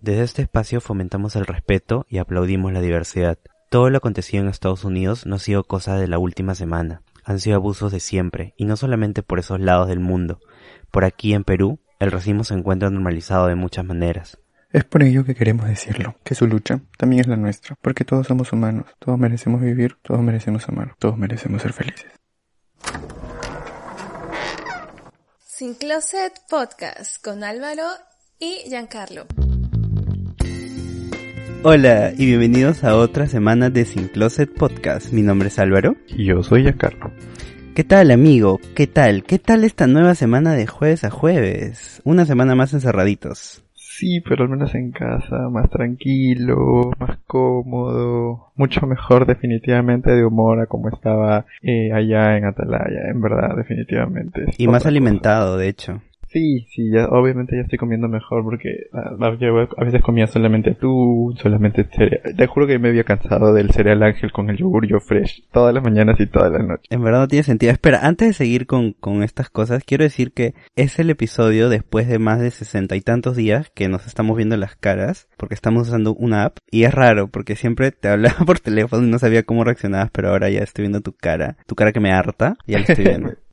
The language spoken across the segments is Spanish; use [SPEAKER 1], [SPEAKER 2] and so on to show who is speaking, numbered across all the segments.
[SPEAKER 1] Desde este espacio fomentamos el respeto y aplaudimos la diversidad. Todo lo acontecido en Estados Unidos no ha sido cosa de la última semana. Han sido abusos de siempre, y no solamente por esos lados del mundo. Por aquí en Perú, el racismo se encuentra normalizado de muchas maneras.
[SPEAKER 2] Es por ello que queremos decirlo, que su lucha también es la nuestra, porque todos somos humanos, todos merecemos vivir, todos merecemos amar, todos merecemos ser felices.
[SPEAKER 3] Sin Closet Podcast con Álvaro y Giancarlo.
[SPEAKER 1] Hola y bienvenidos a otra semana de Sin Closet Podcast. Mi nombre es Álvaro.
[SPEAKER 2] Y yo soy Giancarlo.
[SPEAKER 1] ¿Qué tal amigo? ¿Qué tal? ¿Qué tal esta nueva semana de jueves a jueves? Una semana más encerraditos.
[SPEAKER 2] Sí, pero al menos en casa, más tranquilo, más cómodo, mucho mejor definitivamente de humor a como estaba eh, allá en Atalaya, en verdad, definitivamente.
[SPEAKER 1] Y más alimentado, de hecho.
[SPEAKER 2] Sí, sí, ya, obviamente ya estoy comiendo mejor porque a, a veces comía solamente tú, solamente cereal. Te juro que me había cansado del cereal ángel con el yogur yo fresh todas las mañanas y todas las noches.
[SPEAKER 1] En verdad no tiene sentido. Espera, antes de seguir con, con estas cosas, quiero decir que es el episodio después de más de sesenta y tantos días que nos estamos viendo las caras porque estamos usando una app y es raro porque siempre te hablaba por teléfono y no sabía cómo reaccionabas, pero ahora ya estoy viendo tu cara, tu cara que me harta, ya la estoy viendo.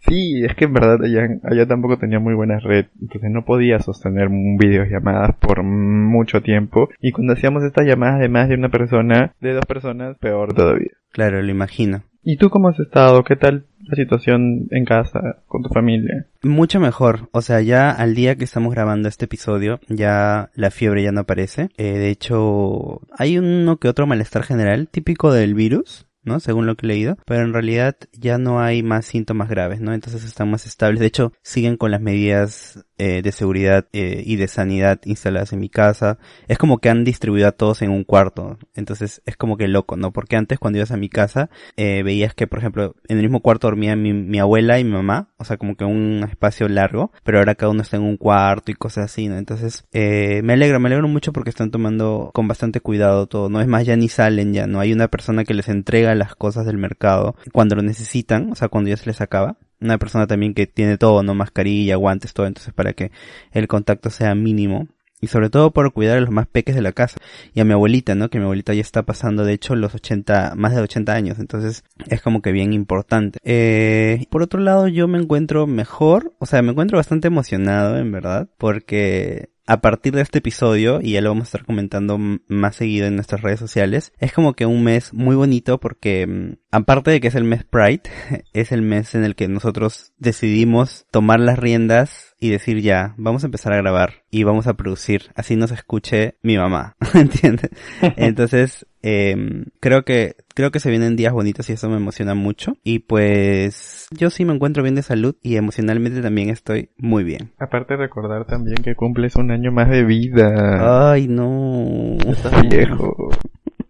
[SPEAKER 2] Sí, es que en verdad allá, allá tampoco tenía muy buena red, entonces no podía sostener videollamadas por mucho tiempo. Y cuando hacíamos estas llamadas de más de una persona, de dos personas, peor todavía.
[SPEAKER 1] Claro, lo imagino.
[SPEAKER 2] ¿Y tú cómo has estado? ¿Qué tal la situación en casa, con tu familia?
[SPEAKER 1] Mucho mejor. O sea, ya al día que estamos grabando este episodio, ya la fiebre ya no aparece. Eh, de hecho, hay uno que otro malestar general, típico del virus. Según lo que he leído, pero en realidad ya no hay más síntomas graves, ¿no? Entonces están más estables. De hecho, siguen con las medidas eh, de seguridad eh, y de sanidad instaladas en mi casa. Es como que han distribuido a todos en un cuarto. Entonces es como que loco, ¿no? Porque antes cuando ibas a mi casa eh, veías que, por ejemplo, en el mismo cuarto dormía mi, abuela y mi mamá. O sea, como que un espacio largo. Pero ahora cada uno está en un cuarto y cosas así, ¿no? Entonces me alegro, me alegro mucho porque están tomando con bastante cuidado todo. No es más, ya ni salen, ya no hay una persona que les entrega las cosas del mercado cuando lo necesitan. O sea, cuando ya se les acaba una persona también que tiene todo, no mascarilla, guantes, todo, entonces para que el contacto sea mínimo. Y sobre todo por cuidar a los más peques de la casa. Y a mi abuelita, ¿no? Que mi abuelita ya está pasando, de hecho, los 80, más de 80 años. Entonces, es como que bien importante. Eh, por otro lado, yo me encuentro mejor. O sea, me encuentro bastante emocionado, en verdad. Porque a partir de este episodio, y ya lo vamos a estar comentando más seguido en nuestras redes sociales, es como que un mes muy bonito porque, aparte de que es el mes Pride, es el mes en el que nosotros decidimos tomar las riendas y decir ya, vamos a empezar a grabar y vamos a producir, así nos escuche mi mamá, ¿entiendes? Entonces, eh, creo que creo que se vienen días bonitos y eso me emociona mucho y pues yo sí me encuentro bien de salud y emocionalmente también estoy muy bien.
[SPEAKER 2] Aparte recordar también que cumples un año más de vida.
[SPEAKER 1] Ay, no.
[SPEAKER 2] Estás viejo.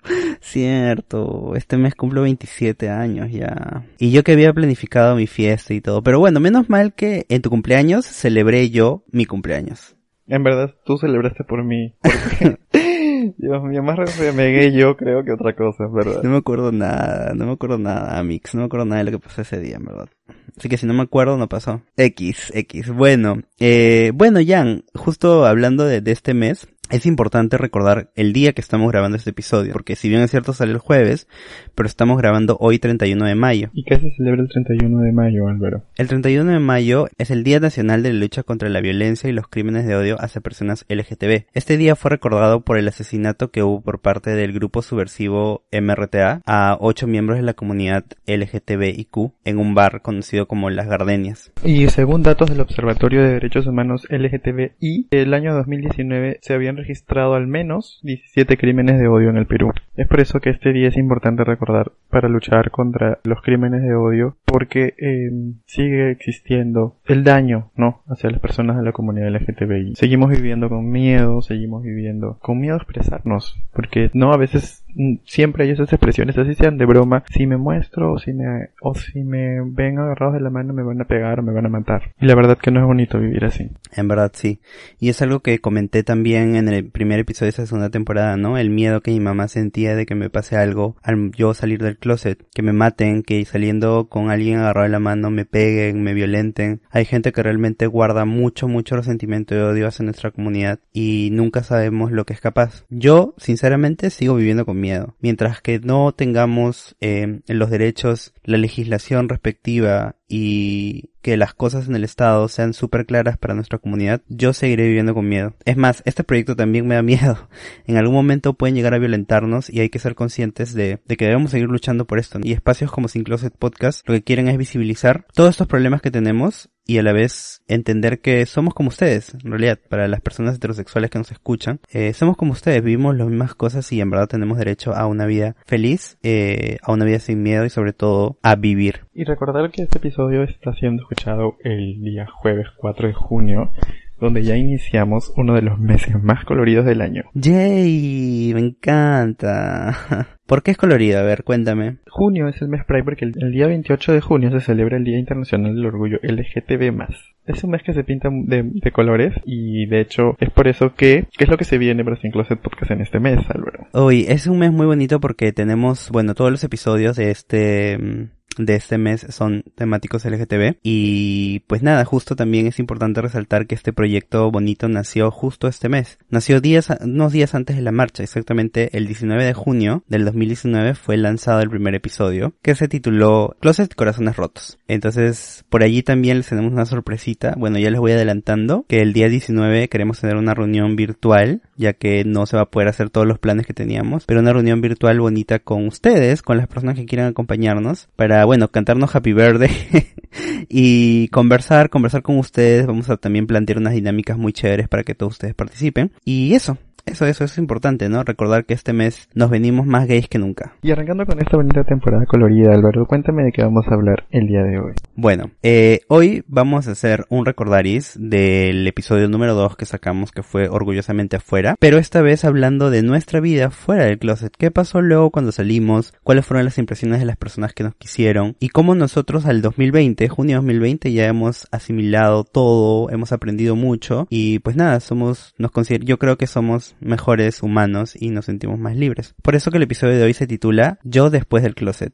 [SPEAKER 1] Cierto, este mes cumplo 27 años ya. Y yo que había planificado mi fiesta y todo. Pero bueno, menos mal que en tu cumpleaños celebré yo mi cumpleaños.
[SPEAKER 2] En verdad, tú celebraste por mí. Porque... Dios mío, más remegué yo creo que otra cosa, ¿verdad?
[SPEAKER 1] No me acuerdo nada, no me acuerdo nada, Mix, no me acuerdo nada de lo que pasó ese día, en verdad. Así que si no me acuerdo, no pasó. X, X. Bueno, eh, bueno, Jan, justo hablando de, de este mes, es importante recordar el día que estamos grabando este episodio, porque si bien es cierto sale el jueves, pero estamos grabando hoy 31 de mayo.
[SPEAKER 2] ¿Y qué se celebra el 31 de mayo, Álvaro?
[SPEAKER 1] El 31 de mayo es el Día Nacional de la Lucha contra la Violencia y los Crímenes de Odio hacia Personas LGTB. Este día fue recordado por el asesinato que hubo por parte del grupo subversivo MRTA a ocho miembros de la comunidad LGTBIQ en un bar conocido como Las Gardenias.
[SPEAKER 2] Y según datos del Observatorio de Derechos Humanos LGTBI, el año 2019 se habían registrado al menos 17 crímenes de odio en el Perú. Es por eso que este día es importante recordar para luchar contra los crímenes de odio porque eh, sigue existiendo el daño, ¿no? Hacia las personas de la comunidad LGTBI. Seguimos viviendo con miedo, seguimos viviendo con miedo a expresarnos, porque no a veces siempre hay esas expresiones así sean de broma, si me muestro o si me o si me ven agarrados de la mano me van a pegar o me van a matar. Y la verdad que no es bonito vivir así.
[SPEAKER 1] En verdad sí. Y es algo que comenté también en el primer episodio de esa segunda temporada, ¿no? El miedo que mi mamá sentía de que me pase algo al yo salir del closet, que me maten, que saliendo con alguien agarrado de la mano me peguen, me violenten. Hay gente que realmente guarda mucho, mucho resentimiento y odio hacia nuestra comunidad y nunca sabemos lo que es capaz. Yo, sinceramente, sigo viviendo con miedo. Mientras que no tengamos eh, los derechos, la legislación respectiva y que las cosas en el Estado sean súper claras para nuestra comunidad, yo seguiré viviendo con miedo. Es más, este proyecto también me da miedo. En algún momento pueden llegar a violentarnos y hay que ser conscientes de, que debemos seguir luchando por esto. Y espacios como Sin Closet Podcast lo que quieren es visibilizar todos estos problemas que tenemos y a la vez entender que somos como ustedes, en realidad, para las personas heterosexuales que nos escuchan, eh, somos como ustedes, vivimos las mismas cosas y en verdad tenemos derecho a una vida feliz, eh, a una vida sin miedo y sobre todo a vivir.
[SPEAKER 2] Y recordar que este episodio está siendo escuchado el día jueves 4 de junio donde ya iniciamos uno de los meses más coloridos del año.
[SPEAKER 1] ¡Yay! Me encanta. ¿Por qué es colorido? A ver, cuéntame.
[SPEAKER 2] Junio es el mes Pride porque el, día 28 de junio se celebra el Día Internacional del Orgullo LGTB+. Es un mes que se pinta de, colores y de hecho es por eso que, ¿qué es lo que se viene para Sin Closet Podcast en este mes, Álvaro?
[SPEAKER 1] Hoy es un mes muy bonito porque tenemos, bueno, todos los episodios de este mm, de este mes son temáticos LGTB. Y pues nada, justo también es importante resaltar que este proyecto bonito nació justo este mes. Nació días, unos días antes de la marcha, exactamente el 19 de junio del 2019 fue lanzado el primer episodio que se tituló Closet Corazones Rotos. Entonces, por allí también les tenemos una sorpresita. Bueno, ya les voy adelantando que el día 19 queremos tener una reunión virtual, ya que no se va a poder hacer todos los planes que teníamos, pero una reunión virtual bonita con ustedes, con las personas que quieran acompañarnos, para bueno, cantarnos Happy Birthday y conversar, conversar con ustedes. Vamos a también plantear unas dinámicas muy chéveres para que todos ustedes participen. Y eso, eso, eso, es importante, ¿no? Recordar que este mes nos venimos más gays que nunca.
[SPEAKER 2] Y arrancando con esta bonita temporada colorida, Álvaro, cuéntame de qué vamos a hablar el día de hoy.
[SPEAKER 1] Bueno, eh, hoy vamos a hacer un recordaris del episodio número 2 que sacamos que fue orgullosamente afuera, pero esta vez hablando de nuestra vida fuera del closet. ¿Qué pasó luego cuando salimos? ¿Cuáles fueron las impresiones de las personas que nos quisieron? Y cómo nosotros al 2020, junio 2020, ya hemos asimilado todo, hemos aprendido mucho y pues nada, somos, nos yo creo que somos mejores humanos y nos sentimos más libres. Por eso que el episodio de hoy se titula Yo después del closet.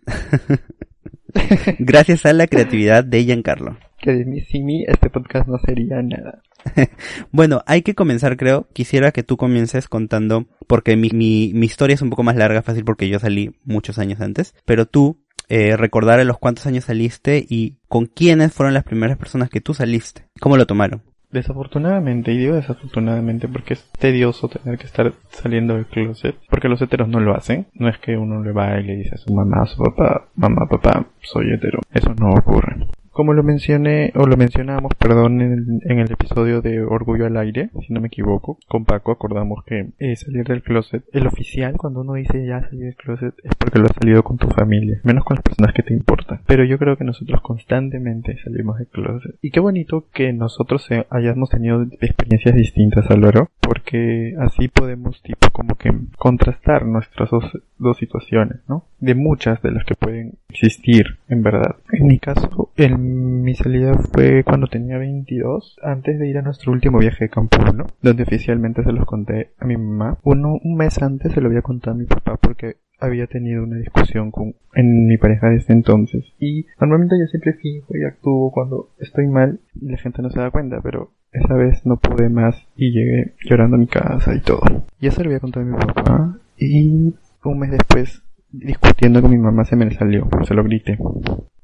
[SPEAKER 1] Gracias a la creatividad de Giancarlo.
[SPEAKER 2] Que de mí sin mí este podcast no sería nada.
[SPEAKER 1] bueno, hay que comenzar creo. Quisiera que tú comiences contando, porque mi, mi, mi historia es un poco más larga, fácil porque yo salí muchos años antes, pero tú eh, recordar a los cuántos años saliste y con quiénes fueron las primeras personas que tú saliste. ¿Cómo lo tomaron?
[SPEAKER 2] Desafortunadamente, y digo desafortunadamente porque es tedioso tener que estar saliendo del closet, porque los heteros no lo hacen. No es que uno le va y le dice a su mamá, a su papá, mamá, papá, soy hetero. Eso no ocurre. Como lo mencioné, o lo mencionamos, perdón, en el, episodio de Orgullo al Aire, si no me equivoco, con Paco acordamos que eh, salir del closet, el oficial cuando uno dice ya salir del closet es porque lo has salido con tu familia, menos con las personas que te importan. Pero yo creo que nosotros constantemente salimos del closet. Y qué bonito que nosotros hayamos tenido experiencias distintas al oro, porque así podemos tipo como que contrastar nuestras dos, dos situaciones, ¿no? De muchas de las que pueden existir, en verdad. En mi caso, el mi salida fue cuando tenía 22, antes de ir a nuestro último viaje de campo 1, donde oficialmente se los conté a mi mamá. Uno, un mes antes se lo había contado a mi papá porque había tenido una discusión con en mi pareja desde entonces. Y normalmente yo siempre fijo y actúo cuando estoy mal y la gente no se da cuenta, pero esa vez no pude más y llegué llorando a mi casa y todo. Y eso lo había contado a mi papá y un mes después discutiendo con mi mamá se me salió, se lo grité.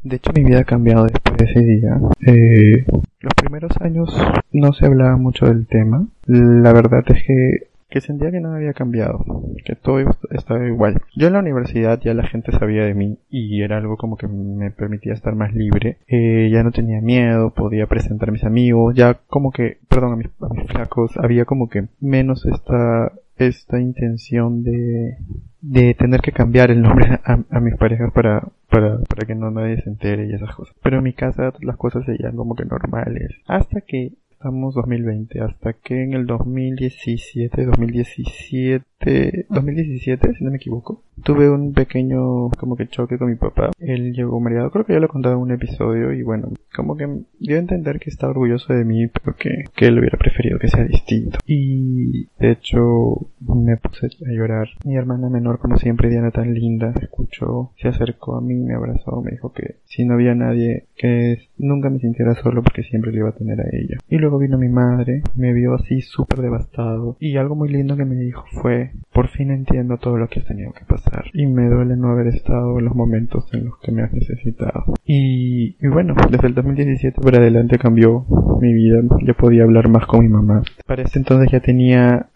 [SPEAKER 2] De hecho, mi vida ha cambiado después de ese día. Eh, los primeros años no se hablaba mucho del tema. La verdad es que que sentía que nada había cambiado, que todo estaba igual. Yo en la universidad ya la gente sabía de mí y era algo como que me permitía estar más libre. Eh, ya no tenía miedo, podía presentar a mis amigos, ya como que, perdón, a mis, a mis flacos, había como que menos esta esta intención de, de tener que cambiar el nombre a, mis parejas para, para, para que no nadie se entere y esas cosas. Pero en mi casa las cosas seguían como que normales. Hasta que estamos 2020, hasta que en el 2017, 2017, 2017, si no me equivoco, tuve un pequeño como que choque con mi papá. Él llegó mareado, creo que ya lo he contado en un episodio y bueno, como que dio a entender que está orgulloso de mí, pero que, que él hubiera preferido que sea distinto. Y de hecho me puse a llorar. Mi hermana menor, como siempre, Diana tan linda, me escuchó, se acercó a mí, me abrazó, me dijo que si no había nadie, que nunca me sintiera solo porque siempre le iba a tener a ella. Y luego vino mi madre, me vio así súper devastado y algo muy lindo que me dijo fue, por fin entiendo todo lo que has tenido que pasar y me duele no haber estado en los momentos en los que me has necesitado. Y, y bueno, desde el 2017 para adelante cambió mi vida, ya podía hablar más con mi mamá. Para ese entonces ya tenía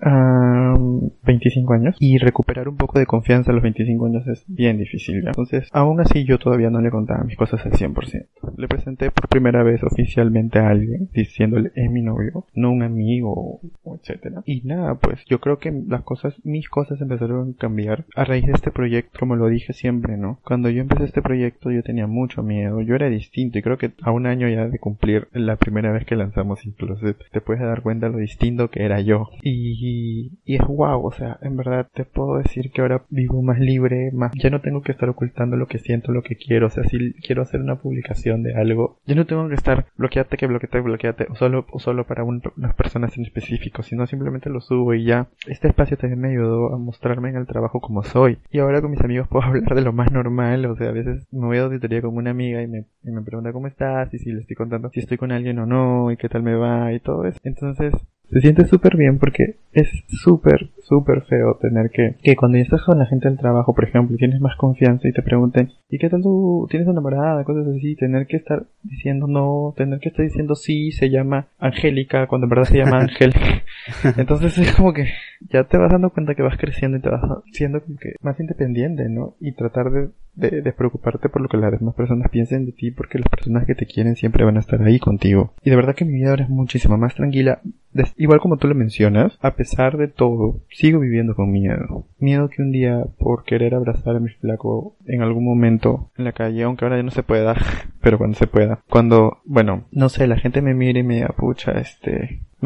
[SPEAKER 2] 25 años y recuperar un poco de confianza a los 25 años es bien difícil. ¿ya? Entonces, aún así yo todavía no le contaba mis cosas al 100%. Le presenté por primera vez oficialmente a alguien diciéndole, es mi novio, no un amigo, etcétera. Y nada, pues yo creo que las cosas, mis cosas empezaron a cambiar a raíz de este proyecto, como lo dije siempre, ¿no? Cuando yo empecé este proyecto yo tenía mucho miedo, yo era distinto y creo que a un año ya de cumplir la primera vez que lanzamos Inclusive te puedes dar cuenta lo distinto que era yo. Y, y es o sea, en verdad te puedo decir que ahora vivo más libre, más, ya no tengo que estar ocultando lo que siento, lo que quiero, o sea, si quiero hacer una publicación de algo, yo no tengo que estar bloqueate, que bloqueate, bloqueate, o solo, o solo para unas personas en específico, sino simplemente lo subo y ya. Este espacio también me ayudó a mostrarme en el trabajo como soy. Y ahora con mis amigos puedo hablar de lo más normal, o sea, a veces me voy a auditoría con una amiga y me, y me pregunta cómo estás y si le estoy contando si estoy con alguien o no y qué tal me va y todo eso. Entonces, se siente súper bien porque es súper, súper feo tener que, que cuando ya estás con la gente del trabajo, por ejemplo, tienes más confianza y te pregunten, ¿y qué tal tú tienes enamorada? Cosas así, tener que estar diciendo no, tener que estar diciendo sí, se llama Angélica, cuando en verdad se llama Ángel. Entonces es como que ya te vas dando cuenta que vas creciendo y te vas siendo como que más independiente, ¿no? Y tratar de, de, de preocuparte por lo que las demás personas piensen de ti porque las personas que te quieren siempre van a estar ahí contigo. Y de verdad que mi vida ahora es muchísimo más tranquila. Igual como tú lo mencionas, a pesar de todo, sigo viviendo con miedo. Miedo que un día, por querer abrazar a mi flaco en algún momento en la calle, aunque ahora ya no se pueda, pero cuando se pueda, cuando, bueno, no sé, la gente me mire y me diga, pucha,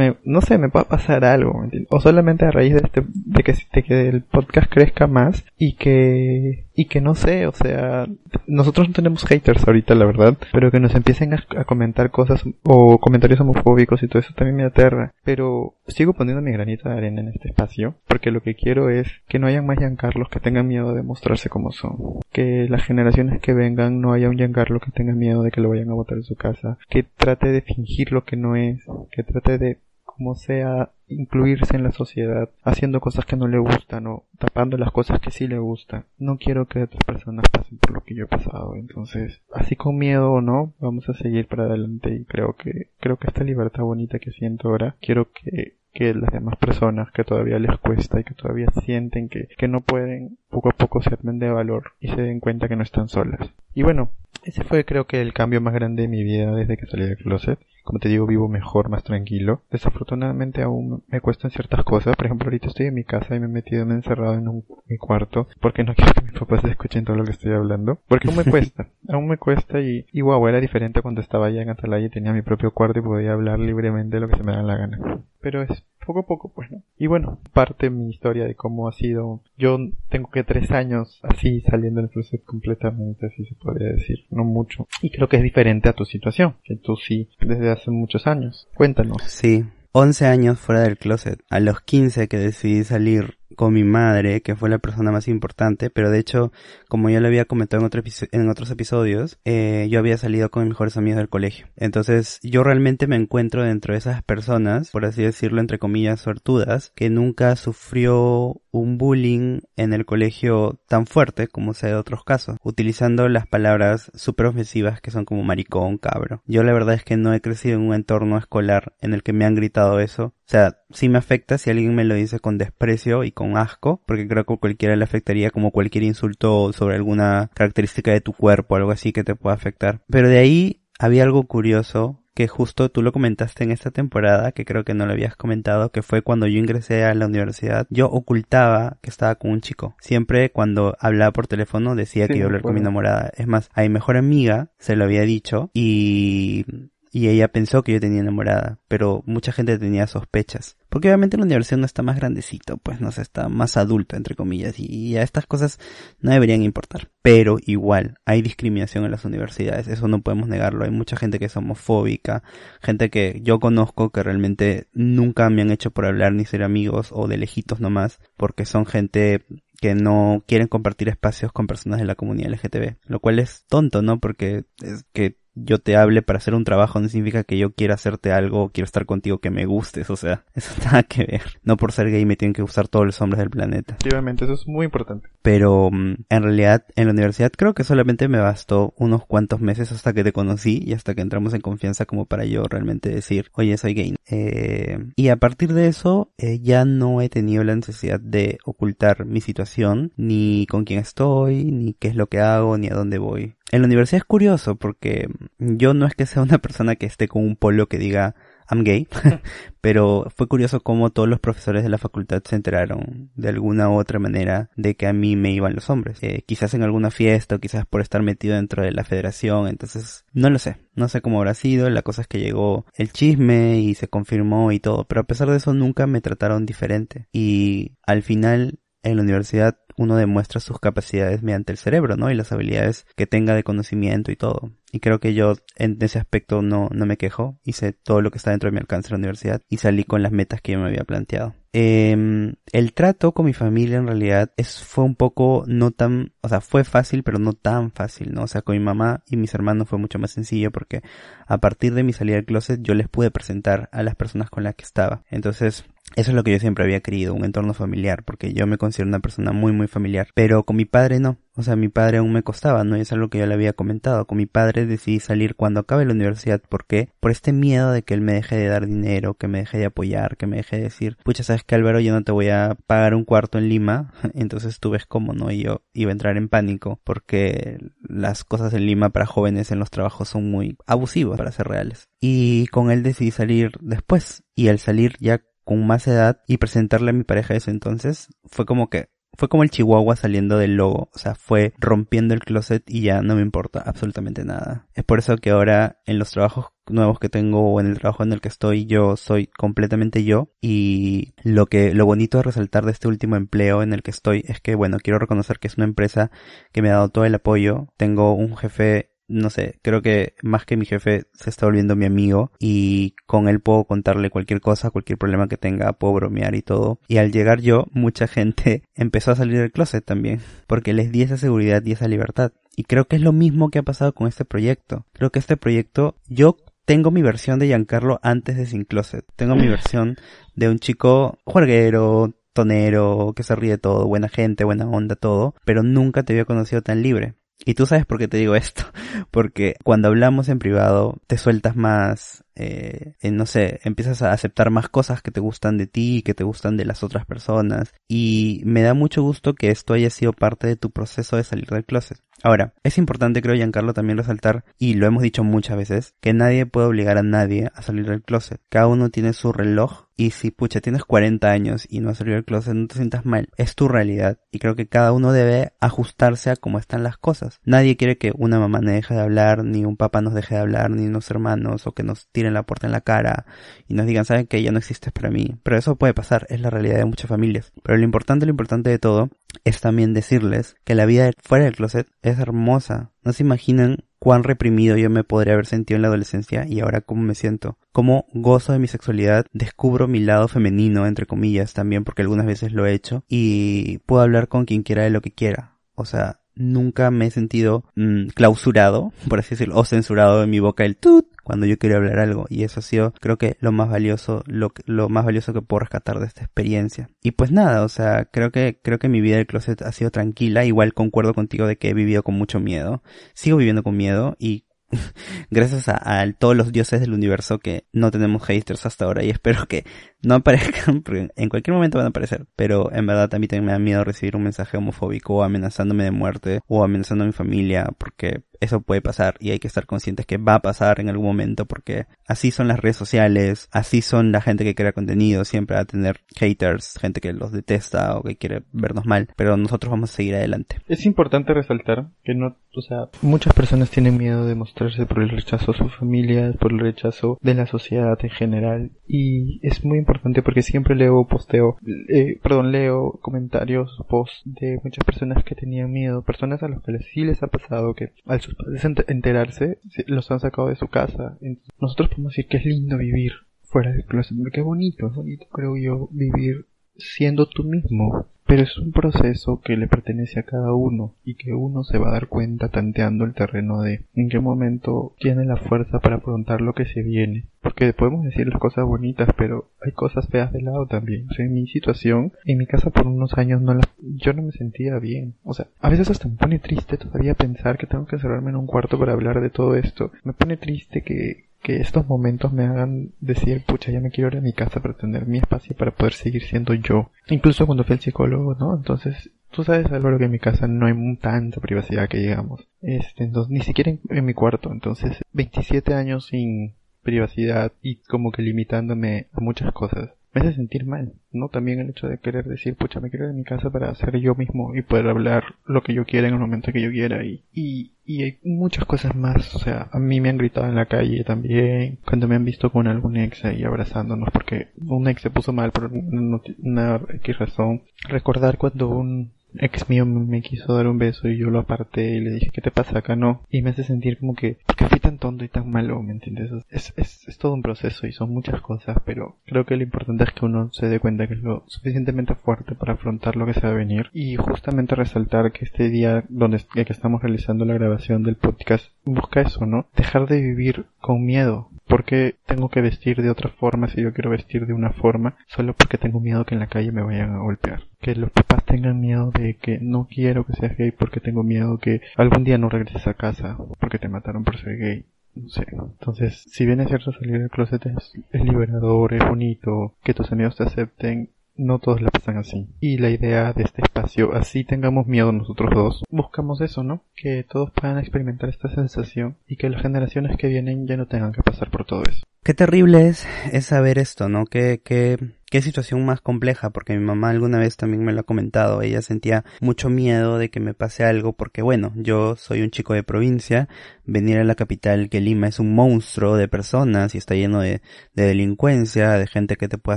[SPEAKER 2] este, no sé, me puede pasar algo, O solamente a raíz de este, de que, de que el podcast crezca más y que, y que no sé, o sea, nosotros no tenemos haters ahorita, la verdad, pero que nos empiecen a, comentar cosas o comentarios homofóbicos y todo eso también me aterra. Pero sigo poniendo mi granita de arena en este espacio, porque lo que quiero es que no hayan más Giancarlos que tengan miedo de mostrarse como son. Que las generaciones que vengan no haya un Giancarlo que tenga miedo de que lo vayan a botar en su casa. Que trate de fingir lo que no es. Que trate de como sea incluirse en la sociedad, haciendo cosas que no le gustan o tapando las cosas que sí le gustan. No quiero que otras personas pasen por lo que yo he pasado, entonces, así con miedo o no, vamos a seguir para adelante y creo que creo que esta libertad bonita que siento ahora, quiero que que las demás personas que todavía les cuesta y que todavía sienten que, que no pueden, poco a poco se armen de valor y se den cuenta que no están solas. Y bueno, ese fue creo que el cambio más grande de mi vida desde que salí del closet. Como te digo, vivo mejor, más tranquilo. Desafortunadamente aún me cuestan ciertas cosas. Por ejemplo, ahorita estoy en mi casa y me he metido, me he encerrado en un, mi cuarto porque no quiero que mis papás escuchen todo lo que estoy hablando. Porque aún me cuesta, aún me cuesta y, y wow, era diferente cuando estaba allá en Atalaya y tenía mi propio cuarto y podía hablar libremente de lo que se me da la gana. Pero es poco a poco, pues, ¿no? Y bueno, parte mi historia de cómo ha sido. Yo tengo que tres años así saliendo del closet completamente, así se podría decir, no mucho. Y creo que es diferente a tu situación, que tú sí desde hace muchos años. Cuéntanos.
[SPEAKER 1] Sí, 11 años fuera del closet. A los 15 que decidí salir con mi madre, que fue la persona más importante, pero de hecho, como ya lo había comentado en, otro en otros episodios, eh, yo había salido con mis mejores amigos del colegio. Entonces, yo realmente me encuentro dentro de esas personas, por así decirlo, entre comillas, suertudas, que nunca sufrió un bullying en el colegio tan fuerte como sea de otros casos, utilizando las palabras super ofensivas que son como maricón, cabro. Yo la verdad es que no he crecido en un entorno escolar en el que me han gritado eso. O sea, sí me afecta si alguien me lo dice con desprecio y con asco, porque creo que cualquiera le afectaría como cualquier insulto sobre alguna característica de tu cuerpo, algo así que te pueda afectar. Pero de ahí había algo curioso que justo tú lo comentaste en esta temporada, que creo que no lo habías comentado, que fue cuando yo ingresé a la universidad, yo ocultaba que estaba con un chico. Siempre cuando hablaba por teléfono decía que iba a hablar con mi enamorada. Es más, a mi mejor amiga se lo había dicho y y ella pensó que yo tenía enamorada, pero mucha gente tenía sospechas. Porque obviamente la universidad no está más grandecito, pues no sé, está más adulto, entre comillas, y a estas cosas no deberían importar. Pero igual, hay discriminación en las universidades, eso no podemos negarlo. Hay mucha gente que es homofóbica, gente que yo conozco que realmente nunca me han hecho por hablar ni ser amigos o de lejitos nomás, porque son gente que no quieren compartir espacios con personas de la comunidad LGTB, lo cual es tonto, ¿no? Porque es que yo te hable para hacer un trabajo no significa que yo quiera hacerte algo o quiero estar contigo que me gustes, o sea, eso nada que ver. No por ser gay me tienen que gustar todos los hombres del planeta.
[SPEAKER 2] Efectivamente, eso es muy importante.
[SPEAKER 1] Pero mm, en realidad en la universidad creo que solamente me bastó unos cuantos meses hasta que te conocí y hasta que entramos en confianza como para yo realmente decir, oye, soy gay. Eh, y a partir de eso eh, ya no he tenido la necesidad de ocultar mi situación, ni con quién estoy, ni qué es lo que hago, ni a dónde voy. En la universidad es curioso porque yo no es que sea una persona que esté con un polo que diga I'm gay, pero fue curioso cómo todos los profesores de la facultad se enteraron de alguna u otra manera de que a mí me iban los hombres. Eh, quizás en alguna fiesta o quizás por estar metido dentro de la federación, entonces no lo sé, no sé cómo habrá sido, la cosa es que llegó el chisme y se confirmó y todo, pero a pesar de eso nunca me trataron diferente y al final en la universidad uno demuestra sus capacidades mediante el cerebro, ¿no? Y las habilidades que tenga de conocimiento y todo. Y creo que yo en ese aspecto no, no me quejo. Hice todo lo que está dentro de mi alcance en la universidad y salí con las metas que yo me había planteado. Eh, el trato con mi familia en realidad es, fue un poco no tan, o sea, fue fácil pero no tan fácil, ¿no? O sea, con mi mamá y mis hermanos fue mucho más sencillo porque a partir de mi salida del closet yo les pude presentar a las personas con las que estaba. Entonces, eso es lo que yo siempre había querido, un entorno familiar, porque yo me considero una persona muy muy familiar. Pero con mi padre no. O sea, mi padre aún me costaba, ¿no? es algo que yo le había comentado. Con mi padre decidí salir cuando acabe la universidad. ¿Por qué? Por este miedo de que él me deje de dar dinero, que me deje de apoyar, que me deje de decir, pucha, sabes que Álvaro, yo no te voy a pagar un cuarto en Lima. Entonces tú ves cómo, ¿no? Y yo iba a entrar en pánico porque las cosas en Lima para jóvenes en los trabajos son muy abusivas para ser reales. Y con él decidí salir después. Y al salir ya con más edad y presentarle a mi pareja de ese entonces, fue como que fue como el chihuahua saliendo del logo, o sea, fue rompiendo el closet y ya no me importa absolutamente nada. Es por eso que ahora en los trabajos nuevos que tengo o en el trabajo en el que estoy yo soy completamente yo. Y lo que lo bonito de resaltar de este último empleo en el que estoy es que bueno, quiero reconocer que es una empresa que me ha dado todo el apoyo, tengo un jefe no sé, creo que más que mi jefe se está volviendo mi amigo y con él puedo contarle cualquier cosa, cualquier problema que tenga, puedo bromear y todo. Y al llegar yo, mucha gente empezó a salir del closet también, porque les di esa seguridad y esa libertad. Y creo que es lo mismo que ha pasado con este proyecto. Creo que este proyecto, yo tengo mi versión de Giancarlo antes de Sin Closet. Tengo mi versión de un chico juerguero, tonero, que se ríe todo, buena gente, buena onda, todo, pero nunca te había conocido tan libre. Y tú sabes por qué te digo esto, porque cuando hablamos en privado te sueltas más, eh, no sé, empiezas a aceptar más cosas que te gustan de ti, que te gustan de las otras personas, y me da mucho gusto que esto haya sido parte de tu proceso de salir del closet. Ahora, es importante, creo, Giancarlo, también resaltar, y lo hemos dicho muchas veces, que nadie puede obligar a nadie a salir del closet. Cada uno tiene su reloj, y si, pucha, tienes 40 años y no has salido del closet, no te sientas mal. Es tu realidad, y creo que cada uno debe ajustarse a cómo están las cosas. Nadie quiere que una mamá nos deje de hablar, ni un papá nos deje de hablar, ni unos hermanos, o que nos la puerta en la cara, y nos digan, saben que ya no existes para mí. Pero eso puede pasar, es la realidad de muchas familias. Pero lo importante, lo importante de todo, es también decirles que la vida fuera del closet es hermosa. No se imaginan cuán reprimido yo me podría haber sentido en la adolescencia y ahora cómo me siento. Cómo gozo de mi sexualidad, descubro mi lado femenino, entre comillas, también porque algunas veces lo he hecho, y puedo hablar con quien quiera de lo que quiera. O sea, nunca me he sentido mm, clausurado, por así decirlo, o censurado en mi boca el tut cuando yo quiero hablar algo. Y eso ha sido, creo que, lo más valioso, lo, lo más valioso que puedo rescatar de esta experiencia. Y pues nada, o sea, creo que, creo que mi vida del closet ha sido tranquila. Igual concuerdo contigo de que he vivido con mucho miedo. Sigo viviendo con miedo y gracias a, todos los dioses del universo que no tenemos haters hasta ahora y espero que no aparezcan, porque en cualquier momento van a aparecer, pero en verdad también me da miedo recibir un mensaje homofóbico o amenazándome de muerte o amenazando a mi familia porque eso puede pasar y hay que estar conscientes que va a pasar en algún momento porque así son las redes sociales, así son la gente que crea contenido, siempre va a tener haters, gente que los detesta o que quiere vernos mal, pero nosotros vamos a seguir adelante.
[SPEAKER 2] Es importante resaltar que no, o sea, muchas personas tienen miedo de mostrarse por el rechazo a sus familias, por el rechazo de la sociedad en general y es muy importante porque siempre leo posteo, eh, perdón, leo comentarios, posts de muchas personas que tenían miedo, personas a las que sí les ha pasado que al sus padres enterarse, los han sacado de su casa. nosotros podemos decir que es lindo vivir fuera del closet, porque es bonito, es bonito creo yo vivir siendo tú mismo. Pero es un proceso que le pertenece a cada uno y que uno se va a dar cuenta tanteando el terreno de en qué momento tiene la fuerza para afrontar lo que se viene. Porque podemos decir las cosas bonitas, pero hay cosas feas de lado también. O sea, en mi situación, en mi casa por unos años no la, yo no me sentía bien. O sea, a veces hasta me pone triste todavía pensar que tengo que encerrarme en un cuarto para hablar de todo esto. Me pone triste que, que estos momentos me hagan decir, pucha, ya me quiero ir a mi casa para tener mi espacio para poder seguir siendo yo. Incluso cuando fui al psicólogo, ¿no? Entonces, tú sabes, algo que en mi casa no hay tanta privacidad que llegamos. Este, entonces, ni siquiera en, mi cuarto. Entonces, 27 años sin privacidad y como que limitándome a muchas cosas me hace sentir mal, ¿no? También el hecho de querer decir, pucha, me quiero a mi casa para ser yo mismo y poder hablar lo que yo quiera en el momento que yo quiera y, y, y hay muchas cosas más, o sea, a mí me han gritado en la calle también, cuando me han visto con algún ex ahí abrazándonos porque un ex se puso mal por una, una X razón. Recordar cuando un ex mío me quiso dar un beso y yo lo aparté y le dije, ¿qué te pasa acá? No. Y me hace sentir como que, porque fui tan tonto y tan malo, ¿me entiendes? Es, es, es todo un proceso y son muchas cosas, pero creo que lo importante es que uno se dé cuenta que es lo suficientemente fuerte para afrontar lo que se va a venir. Y justamente resaltar que este día donde que estamos realizando la grabación del podcast busca eso, ¿no? Dejar de vivir con miedo. porque tengo que vestir de otra forma si yo quiero vestir de una forma? Solo porque tengo miedo que en la calle me vayan a golpear. Que los papás tengan miedo de que no quiero que seas gay porque tengo miedo que algún día no regreses a casa porque te mataron por ser gay. No sé. Entonces, si bien es cierto salir del closet es, es liberador, es bonito, que tus amigos te acepten, no todos la pasan así. Y la idea de este espacio, así tengamos miedo nosotros dos, buscamos eso, ¿no? Que todos puedan experimentar esta sensación y que las generaciones que vienen ya no tengan que pasar por todo eso.
[SPEAKER 1] Qué terrible es, es saber esto, ¿no? Que, que Qué situación más compleja, porque mi mamá alguna vez también me lo ha comentado. Ella sentía mucho miedo de que me pase algo, porque bueno, yo soy un chico de provincia, venir a la capital, que Lima es un monstruo de personas y está lleno de, de delincuencia, de gente que te puede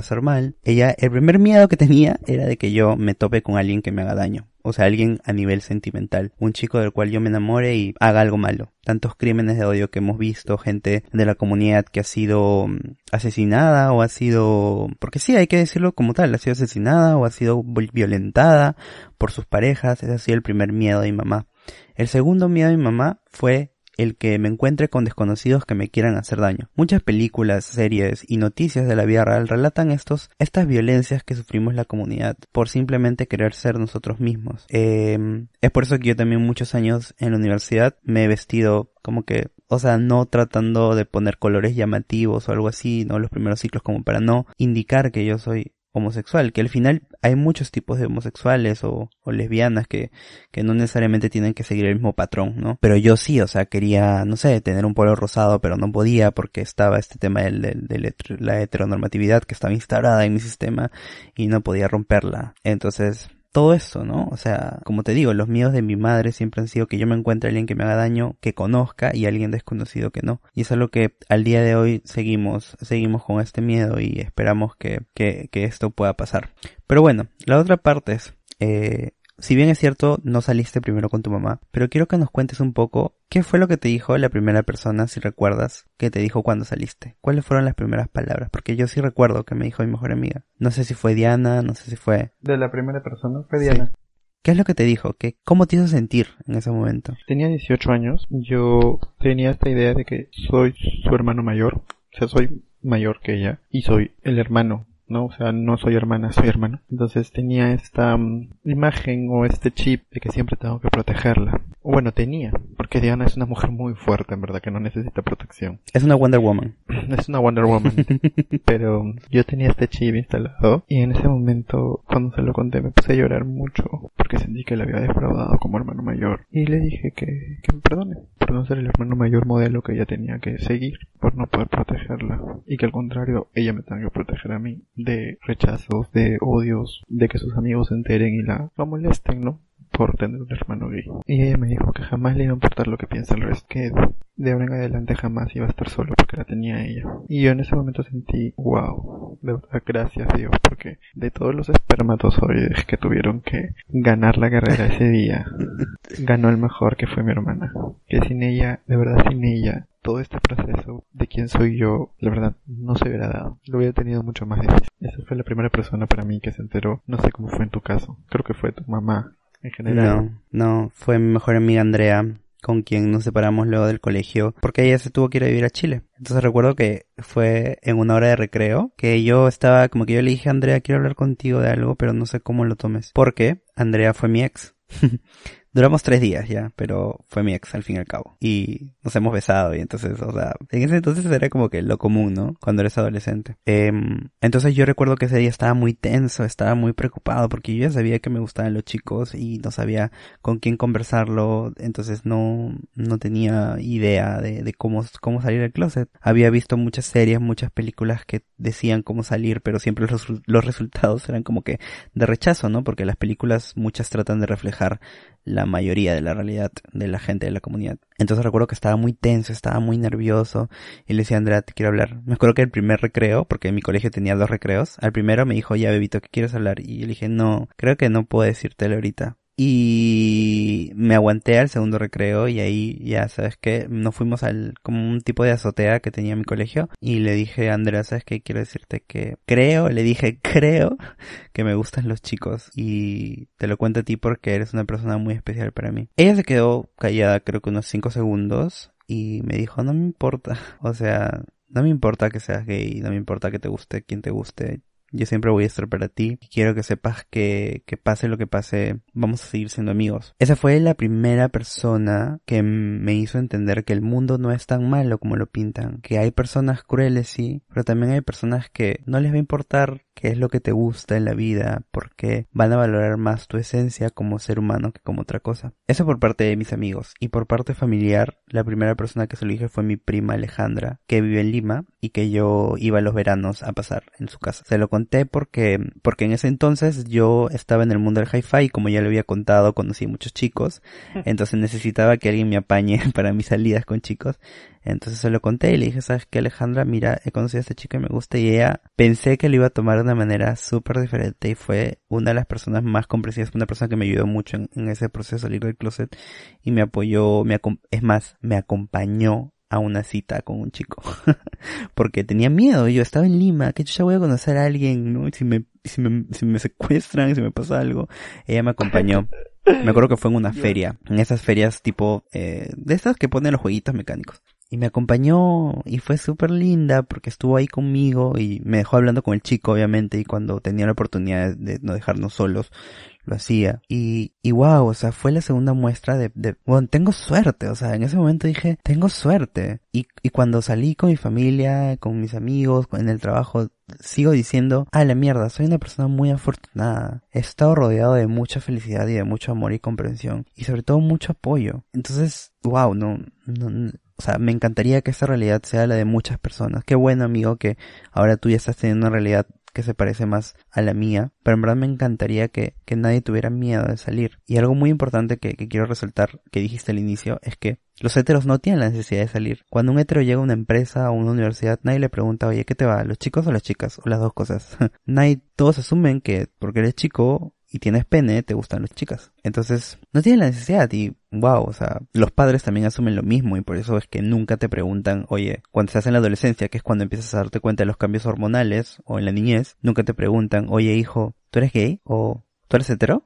[SPEAKER 1] hacer mal. Ella, el primer miedo que tenía era de que yo me tope con alguien que me haga daño o sea, alguien a nivel sentimental, un chico del cual yo me enamore y haga algo malo. Tantos crímenes de odio que hemos visto, gente de la comunidad que ha sido mm, asesinada o ha sido, porque sí, hay que decirlo como tal, ha sido asesinada o ha sido violentada por sus parejas, ese ha sido el primer miedo de mi mamá. El segundo miedo de mi mamá fue el que me encuentre con desconocidos que me quieran hacer daño. Muchas películas, series y noticias de la vida real relatan estos, estas violencias que sufrimos la comunidad por simplemente querer ser nosotros mismos. Em, es por eso que yo también muchos años en la universidad me he vestido como que, o sea, no tratando de poner colores llamativos o algo así, no los primeros ciclos como para no indicar que yo soy homosexual, que al final hay muchos tipos de homosexuales o, lesbianas que, que no necesariamente tienen que seguir el mismo patrón, ¿no? Pero yo sí, o sea, quería, no sé, tener un polo rosado, pero no podía porque estaba este tema de la heteronormatividad que estaba instalada en mi sistema y no podía romperla. Entonces, todo eso, ¿no? O sea, como te digo, los miedos de mi madre siempre han sido que yo me encuentre alguien que me haga daño, que conozca y alguien desconocido que no. Y es algo que al día de hoy seguimos, seguimos con este miedo y esperamos que, que, que esto pueda pasar. Pero bueno, la otra parte es, eh, si bien es cierto, no saliste primero con tu mamá, pero quiero que nos cuentes un poco qué fue lo que te dijo la primera persona, si recuerdas, que te dijo cuando saliste. ¿Cuáles fueron las primeras palabras? Porque yo sí recuerdo que me dijo mi mejor amiga. No sé si fue Diana, no sé si fue...
[SPEAKER 2] De la primera persona fue Diana.
[SPEAKER 1] ¿Qué es lo que te dijo? ¿Qué, ¿Cómo te hizo sentir en ese momento?
[SPEAKER 2] Tenía 18 años. Yo tenía esta idea de que soy su hermano mayor. O sea, soy mayor que ella. Y soy el hermano ¿no? O sea, no soy hermana, soy hermano. Entonces tenía esta mm, imagen o este chip de que siempre tengo que protegerla. O bueno, tenía, porque Diana es una mujer muy fuerte, en verdad, que no necesita protección.
[SPEAKER 1] Es una Wonder Woman.
[SPEAKER 2] es una Wonder Woman. Pero yo tenía este chip instalado y en ese momento, cuando se lo conté, me puse a llorar mucho porque sentí que le había defraudado como hermano mayor. Y le dije que, que me perdone por no ser el hermano mayor modelo que ella tenía que seguir, por no poder protegerla. Y que al contrario, ella me tenga que proteger a mí de rechazos, de odios, de que sus amigos se enteren y la, la molesten, ¿no? Por tener un hermano gay. Y ella me dijo que jamás le iba a importar lo que piensa el resto, que de ahora en adelante jamás iba a estar solo porque la tenía ella. Y yo en ese momento sentí, wow, de verdad gracias Dios, porque de todos los espermatozoides que tuvieron que ganar la carrera ese día, ganó el mejor que fue mi hermana. Que sin ella, de verdad sin ella, todo este proceso de quién soy yo, la verdad, no se hubiera dado. Lo hubiera tenido mucho más difícil. Esa fue la primera persona para mí que se enteró. No sé cómo fue en tu caso. Creo que fue tu mamá,
[SPEAKER 1] No, no, fue mi mejor amiga Andrea, con quien nos separamos luego del colegio, porque ella se tuvo que ir a vivir a Chile. Entonces recuerdo que fue en una hora de recreo, que yo estaba, como que yo le dije Andrea, quiero hablar contigo de algo, pero no sé cómo lo tomes. Porque Andrea fue mi ex. Duramos tres días ya, pero fue mi ex al fin y al cabo. Y nos hemos besado y entonces, o sea, en ese entonces era como que lo común, ¿no? Cuando eres adolescente. Em, entonces yo recuerdo que ese día estaba muy tenso, estaba muy preocupado porque yo ya sabía que me gustaban los chicos y no sabía con quién conversarlo, entonces no, no tenía idea de, de cómo, cómo salir del closet. Había visto muchas series, muchas películas que decían cómo salir, pero siempre los, los resultados eran como que de rechazo, ¿no? Porque las películas muchas tratan de reflejar la mayoría de la realidad de la gente de la comunidad. Entonces recuerdo que estaba muy tenso, estaba muy nervioso y le decía Andrea, te quiero hablar. Me acuerdo que el primer recreo, porque en mi colegio tenía dos recreos, al primero me dijo, ya bebito, ¿qué quieres hablar? Y yo le dije, no, creo que no puedo decírtelo ahorita. Y me aguanté al segundo recreo y ahí ya, ¿sabes qué? Nos fuimos al, como un tipo de azotea que tenía mi colegio y le dije Andrea, ¿sabes qué? Quiero decirte que creo, le dije creo que me gustan los chicos y te lo cuento a ti porque eres una persona muy especial para mí. Ella se quedó callada creo que unos 5 segundos y me dijo, no me importa, o sea, no me importa que seas gay, no me importa que te guste quien te guste, yo siempre voy a estar para ti. Quiero que sepas que, que pase lo que pase, vamos a seguir siendo amigos. Esa fue la primera persona que me hizo entender que el mundo no es tan malo como lo pintan. Que hay personas crueles, sí, pero también hay personas que no les va a importar qué es lo que te gusta en la vida, porque van a valorar más tu esencia como ser humano que como otra cosa. Eso por parte de mis amigos. Y por parte familiar, la primera persona que se lo dije fue mi prima Alejandra, que vive en Lima y que yo iba los veranos a pasar en su casa. Se lo conté porque, porque en ese entonces yo estaba en el mundo del hi-fi y como ya le había contado, conocí muchos chicos, entonces necesitaba que alguien me apañe para mis salidas con chicos. Entonces se lo conté y le dije, ¿sabes qué Alejandra? Mira, he conocido a esta chica y me gusta y ella pensé que lo iba a tomar de una manera súper diferente y fue una de las personas más comprensivas, una persona que me ayudó mucho en, ese proceso de salir del closet y me apoyó, me es más, me acompañó a una cita con un chico. Porque tenía miedo, yo estaba en Lima, que yo ya voy a conocer a alguien, ¿no? Y si me, si me, si me secuestran, si me pasa algo, ella me acompañó. Me acuerdo que fue en una feria, en esas ferias tipo, eh, de esas que ponen los jueguitos mecánicos. Y me acompañó y fue súper linda porque estuvo ahí conmigo y me dejó hablando con el chico obviamente y cuando tenía la oportunidad de no dejarnos solos, lo hacía. Y, y wow, o sea, fue la segunda muestra de, de, bueno, tengo suerte, o sea, en ese momento dije, tengo suerte. Y, y cuando salí con mi familia, con mis amigos, en el trabajo, sigo diciendo, ah, la mierda, soy una persona muy afortunada. He estado rodeado de mucha felicidad y de mucho amor y comprensión. Y sobre todo mucho apoyo. Entonces, wow, no, no, o sea, me encantaría que esa realidad sea la de muchas personas. Qué bueno, amigo, que ahora tú ya estás teniendo una realidad que se parece más a la mía, pero en verdad me encantaría que, que nadie tuviera miedo de salir. Y algo muy importante que, que, quiero resaltar, que dijiste al inicio, es que los heteros no tienen la necesidad de salir. Cuando un hetero llega a una empresa o a una universidad, nadie le pregunta, oye, ¿qué te va? ¿Los chicos o las chicas? O las dos cosas. nadie, todos asumen que porque eres chico y tienes pene, te gustan las chicas. Entonces, no tienes la necesidad y wow, o sea, los padres también asumen lo mismo y por eso es que nunca te preguntan, oye, cuando estás en la adolescencia, que es cuando empiezas a darte cuenta de los cambios hormonales o en la niñez, nunca te preguntan, oye hijo, ¿tú eres gay? O ¿Tú?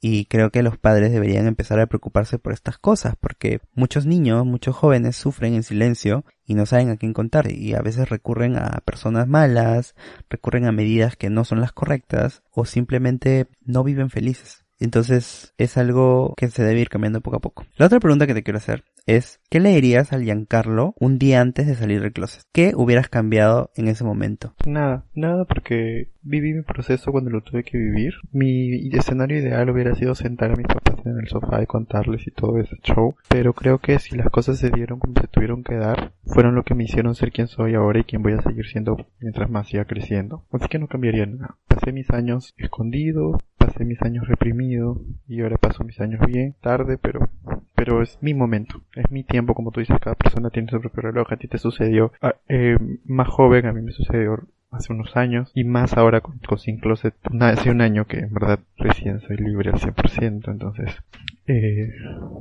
[SPEAKER 1] Y creo que los padres deberían empezar a preocuparse por estas cosas, porque muchos niños, muchos jóvenes sufren en silencio y no saben a quién contar, y a veces recurren a personas malas, recurren a medidas que no son las correctas, o simplemente no viven felices. Entonces es algo que se debe ir cambiando poco a poco. La otra pregunta que te quiero hacer es, ¿qué le dirías al Giancarlo un día antes de salir del closet? ¿Qué hubieras cambiado en ese momento?
[SPEAKER 2] Nada, nada porque viví mi proceso cuando lo tuve que vivir. Mi escenario ideal hubiera sido sentar a mis papás en el sofá y contarles y todo ese show. Pero creo que si las cosas se dieron como se tuvieron que dar, fueron lo que me hicieron ser quien soy ahora y quien voy a seguir siendo mientras más siga creciendo. Así que no cambiaría nada. Pasé mis años escondido, pasé mis años reprimido y ahora paso mis años bien, tarde, pero pero es mi momento, es mi tiempo, como tú dices, cada persona tiene su propio reloj, a ti te sucedió ah, eh, más joven, a mí me sucedió hace unos años y más ahora con, con Sin Closet, hace un año que en verdad recién soy libre al 100%, entonces eh,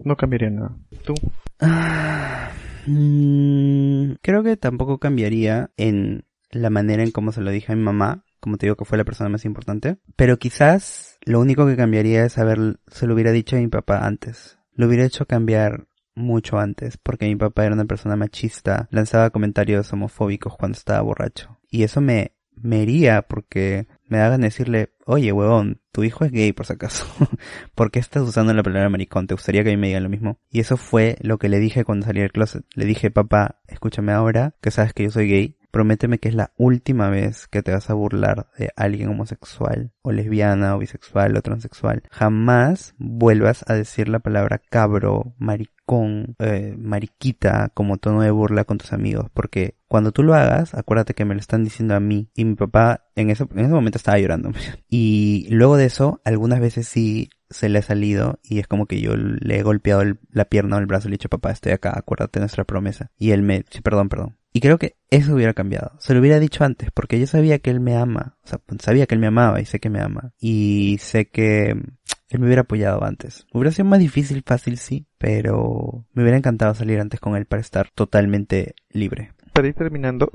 [SPEAKER 2] no cambiaría nada. ¿Tú?
[SPEAKER 1] Ah, mm, creo que tampoco cambiaría en la manera en cómo se lo dije a mi mamá, como te digo que fue la persona más importante, pero quizás lo único que cambiaría es haber, se lo hubiera dicho a mi papá antes lo hubiera hecho cambiar mucho antes, porque mi papá era una persona machista, lanzaba comentarios homofóbicos cuando estaba borracho. Y eso me, me hería porque me hagan decirle, oye, huevón, tu hijo es gay por si acaso. ¿Por qué estás usando la palabra maricón? ¿Te gustaría que a mí me digan lo mismo? Y eso fue lo que le dije cuando salí del closet. Le dije, papá, escúchame ahora, que sabes que yo soy gay, prométeme que es la última vez que te vas a burlar de alguien homosexual, o lesbiana, o bisexual, o transexual. Jamás vuelvas a decir la palabra cabro, maricón, eh, mariquita como tono de burla con tus amigos, porque cuando tú lo hagas, acuérdate que me lo están diciendo a mí, y mi papá en ese, en ese momento estaba llorando. Y luego de eso, algunas veces sí se le ha salido y es como que yo le he golpeado la pierna o el brazo y le he dicho, papá, estoy acá, acuérdate de nuestra promesa. Y él me, sí, perdón, perdón. Y creo que eso hubiera cambiado. Se lo hubiera dicho antes, porque yo sabía que él me ama. O sea, sabía que él me amaba y sé que me ama. Y sé que él me hubiera apoyado antes. Hubiera sido más difícil, fácil, sí, pero me hubiera encantado salir antes con él para estar totalmente libre.
[SPEAKER 2] Para ir terminando,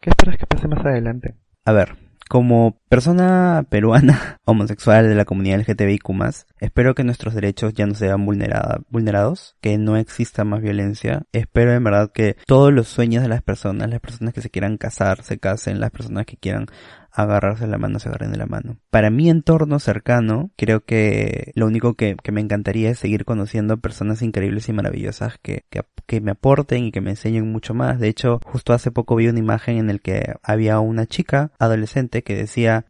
[SPEAKER 2] ¿qué esperas que pase más adelante?
[SPEAKER 1] A ver, como persona peruana homosexual de la comunidad LGTBIQ+, espero que nuestros derechos ya no sean vulnerados, que no exista más violencia. Espero en verdad que todos los sueños de las personas, las personas que se quieran casar, se casen, las personas que quieran agarrarse la mano, se agarren de la mano. Para mi entorno cercano, creo que lo único que, me encantaría es seguir conociendo personas increíbles y maravillosas que, que, me aporten y que me enseñen mucho más. De hecho, justo hace poco vi una imagen en el que había una chica adolescente que decía,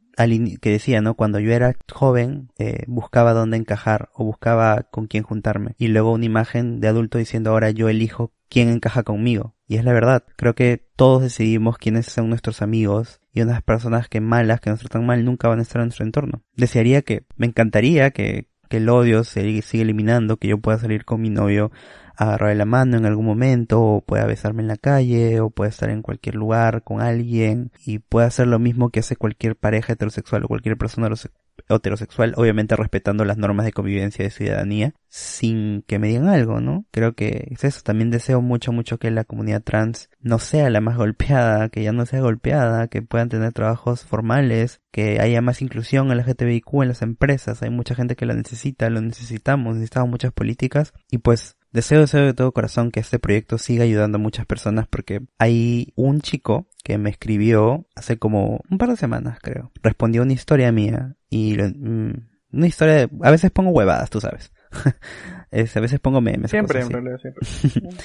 [SPEAKER 1] que decía, ¿no? Cuando yo era joven, eh, buscaba dónde encajar o buscaba con quién juntarme. Y luego una imagen de adulto diciendo ahora yo elijo quién encaja conmigo. Y es la verdad. Creo que todos decidimos quiénes son nuestros amigos y unas personas que malas, que nos tratan mal, nunca van a estar en nuestro entorno. Desearía que, me encantaría que, que el odio se siga eliminando, que yo pueda salir con mi novio agarrarle la mano en algún momento, o pueda besarme en la calle, o pueda estar en cualquier lugar con alguien, y pueda hacer lo mismo que hace cualquier pareja heterosexual o cualquier persona heterosexual, obviamente respetando las normas de convivencia y de ciudadanía, sin que me digan algo, ¿no? Creo que es eso. También deseo mucho, mucho que la comunidad trans no sea la más golpeada, que ya no sea golpeada, que puedan tener trabajos formales, que haya más inclusión en la GTBIQ en las empresas. Hay mucha gente que la necesita, lo necesitamos, necesitamos muchas políticas y pues Deseo, deseo de todo corazón que este proyecto siga ayudando a muchas personas porque hay un chico que me escribió hace como un par de semanas, creo. Respondió una historia mía y mm, una historia de, a veces pongo huevadas, tú sabes. a veces pongo memes.
[SPEAKER 2] Siempre, en realidad, siempre.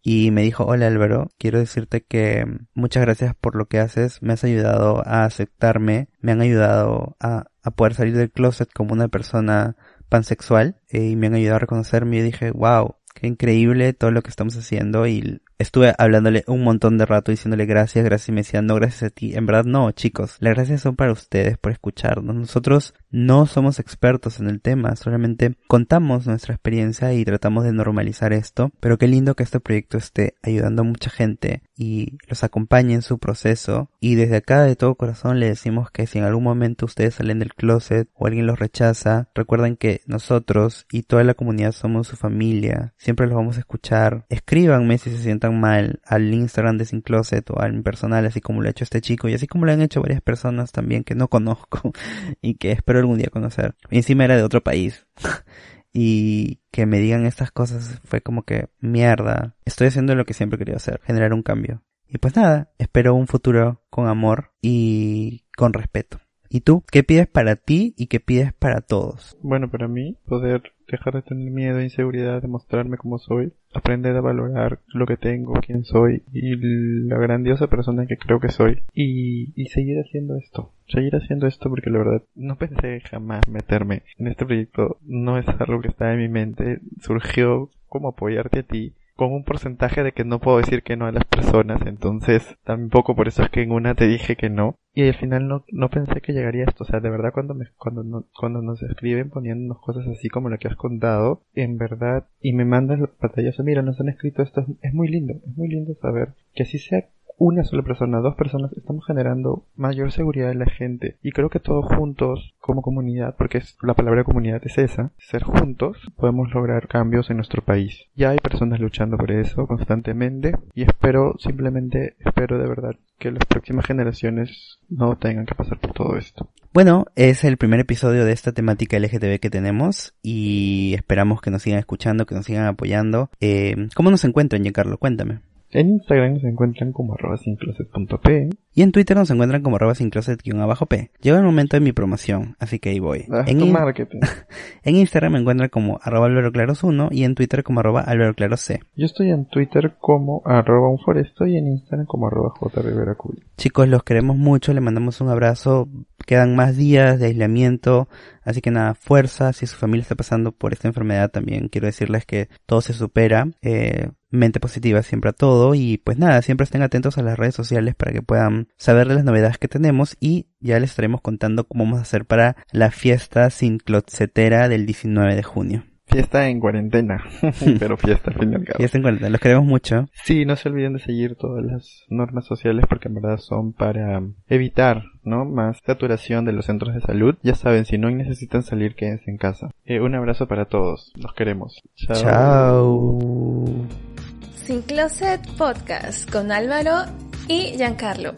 [SPEAKER 1] y me dijo, hola Álvaro, quiero decirte que muchas gracias por lo que haces, me has ayudado a aceptarme, me han ayudado a, a poder salir del closet como una persona pansexual eh, y me han ayudado a reconocerme y dije, wow, qué increíble todo lo que estamos haciendo y estuve hablándole un montón de rato diciéndole gracias, gracias y me decía no gracias a ti. En verdad no, chicos, las gracias son para ustedes por escucharnos. Nosotros no somos expertos en el tema, solamente contamos nuestra experiencia y tratamos de normalizar esto, pero qué lindo que este proyecto esté ayudando a mucha gente y los acompañe en su proceso y desde acá de todo corazón le decimos que si en algún momento ustedes salen del closet o alguien los rechaza, recuerden que nosotros y toda la comunidad somos su familia, siempre los vamos a escuchar. Escríbanme si se sientan mal al Instagram de Sin Closet o al personal así como lo ha hecho este chico y así como lo han hecho varias personas también que no conozco y que espero algún día conocer. Y encima era de otro país. y que me digan estas cosas fue como que mierda. Estoy haciendo lo que siempre quería hacer, generar un cambio. Y pues nada, espero un futuro con amor y con respeto. ¿Y tú? ¿Qué pides para ti y qué pides para todos?
[SPEAKER 2] Bueno, para mí, poder dejar de tener miedo e inseguridad de mostrarme como soy, aprender a valorar lo que tengo, quién soy y la grandiosa persona que creo que soy y, y seguir haciendo esto, seguir haciendo esto porque la verdad no pensé jamás meterme en este proyecto, no es algo que está en mi mente, surgió como apoyarte a ti con un porcentaje de que no puedo decir que no a las personas, entonces tampoco por eso es que en una te dije que no y al final no, no pensé que llegaría esto, o sea, de verdad cuando me, cuando no, cuando nos escriben poniéndonos cosas así como lo que has contado, en verdad, y me mandas el pantallazo, mira, nos han escrito esto, es muy lindo, es muy lindo saber que así sea una sola persona, dos personas, estamos generando mayor seguridad en la gente. Y creo que todos juntos, como comunidad, porque es, la palabra comunidad es esa, ser juntos, podemos lograr cambios en nuestro país. Ya hay personas luchando por eso constantemente y espero, simplemente espero de verdad que las próximas generaciones no tengan que pasar por todo esto.
[SPEAKER 1] Bueno, es el primer episodio de esta temática LGTB que tenemos y esperamos que nos sigan escuchando, que nos sigan apoyando. Eh, ¿Cómo nos encuentran, Giancarlo? Cuéntame.
[SPEAKER 2] En Instagram se encuentran como arroba sincloset.p.
[SPEAKER 1] Y en Twitter nos encuentran como arroba sincloset-p. Llega el momento de mi promoción, así que ahí voy.
[SPEAKER 2] Ah,
[SPEAKER 1] en,
[SPEAKER 2] tu
[SPEAKER 1] in-
[SPEAKER 2] marketing.
[SPEAKER 1] en Instagram me encuentran como arroba alberoclaros1 y en Twitter como arroba alberoclaros
[SPEAKER 2] Yo estoy en Twitter como arroba un foresto y en Instagram como arroba jriveracuy.
[SPEAKER 1] Chicos, los queremos mucho, les mandamos un abrazo. Quedan más días de aislamiento, así que nada, fuerza. Si su familia está pasando por esta enfermedad también, quiero decirles que todo se supera. Eh, mente positiva siempre a todo y pues nada, siempre estén atentos a las redes sociales para que puedan saber de las novedades que tenemos y ya les estaremos contando cómo vamos a hacer para la fiesta sin clotsetera del 19 de junio.
[SPEAKER 2] Fiesta en cuarentena, pero fiesta al fin y al cabo.
[SPEAKER 1] Ya estén cuenta, los queremos mucho.
[SPEAKER 2] Sí, no se olviden de seguir todas las normas sociales porque en verdad son para evitar, ¿no? Más saturación de los centros de salud. Ya saben, si no necesitan salir, quédense en casa. Eh, un abrazo para todos. Los queremos. Chao.
[SPEAKER 1] Chao.
[SPEAKER 3] Sin Closet Podcast con Álvaro y Giancarlo.